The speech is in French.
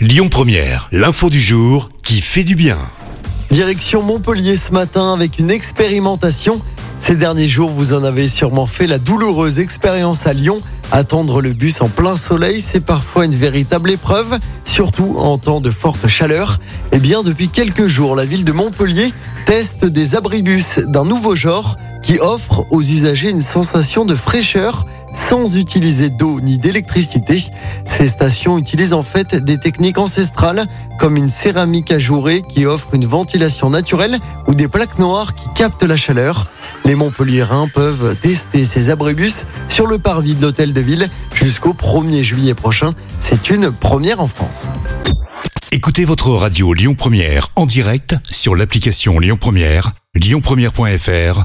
Lyon Première, l'info du jour qui fait du bien. Direction Montpellier ce matin avec une expérimentation. Ces derniers jours, vous en avez sûrement fait la douloureuse expérience à Lyon. Attendre le bus en plein soleil, c'est parfois une véritable épreuve, surtout en temps de forte chaleur. Eh bien, depuis quelques jours, la ville de Montpellier teste des abribus d'un nouveau genre qui offre aux usagers une sensation de fraîcheur sans utiliser d'eau ni d'électricité. Ces stations utilisent en fait des techniques ancestrales comme une céramique ajourée qui offre une ventilation naturelle ou des plaques noires qui captent la chaleur. Les Montpelliérains peuvent tester ces abribus sur le parvis de l'hôtel de ville jusqu'au 1er juillet prochain. C'est une première en France. Écoutez votre radio Lyon Première en direct sur l'application Lyon Première, lyonpremière.fr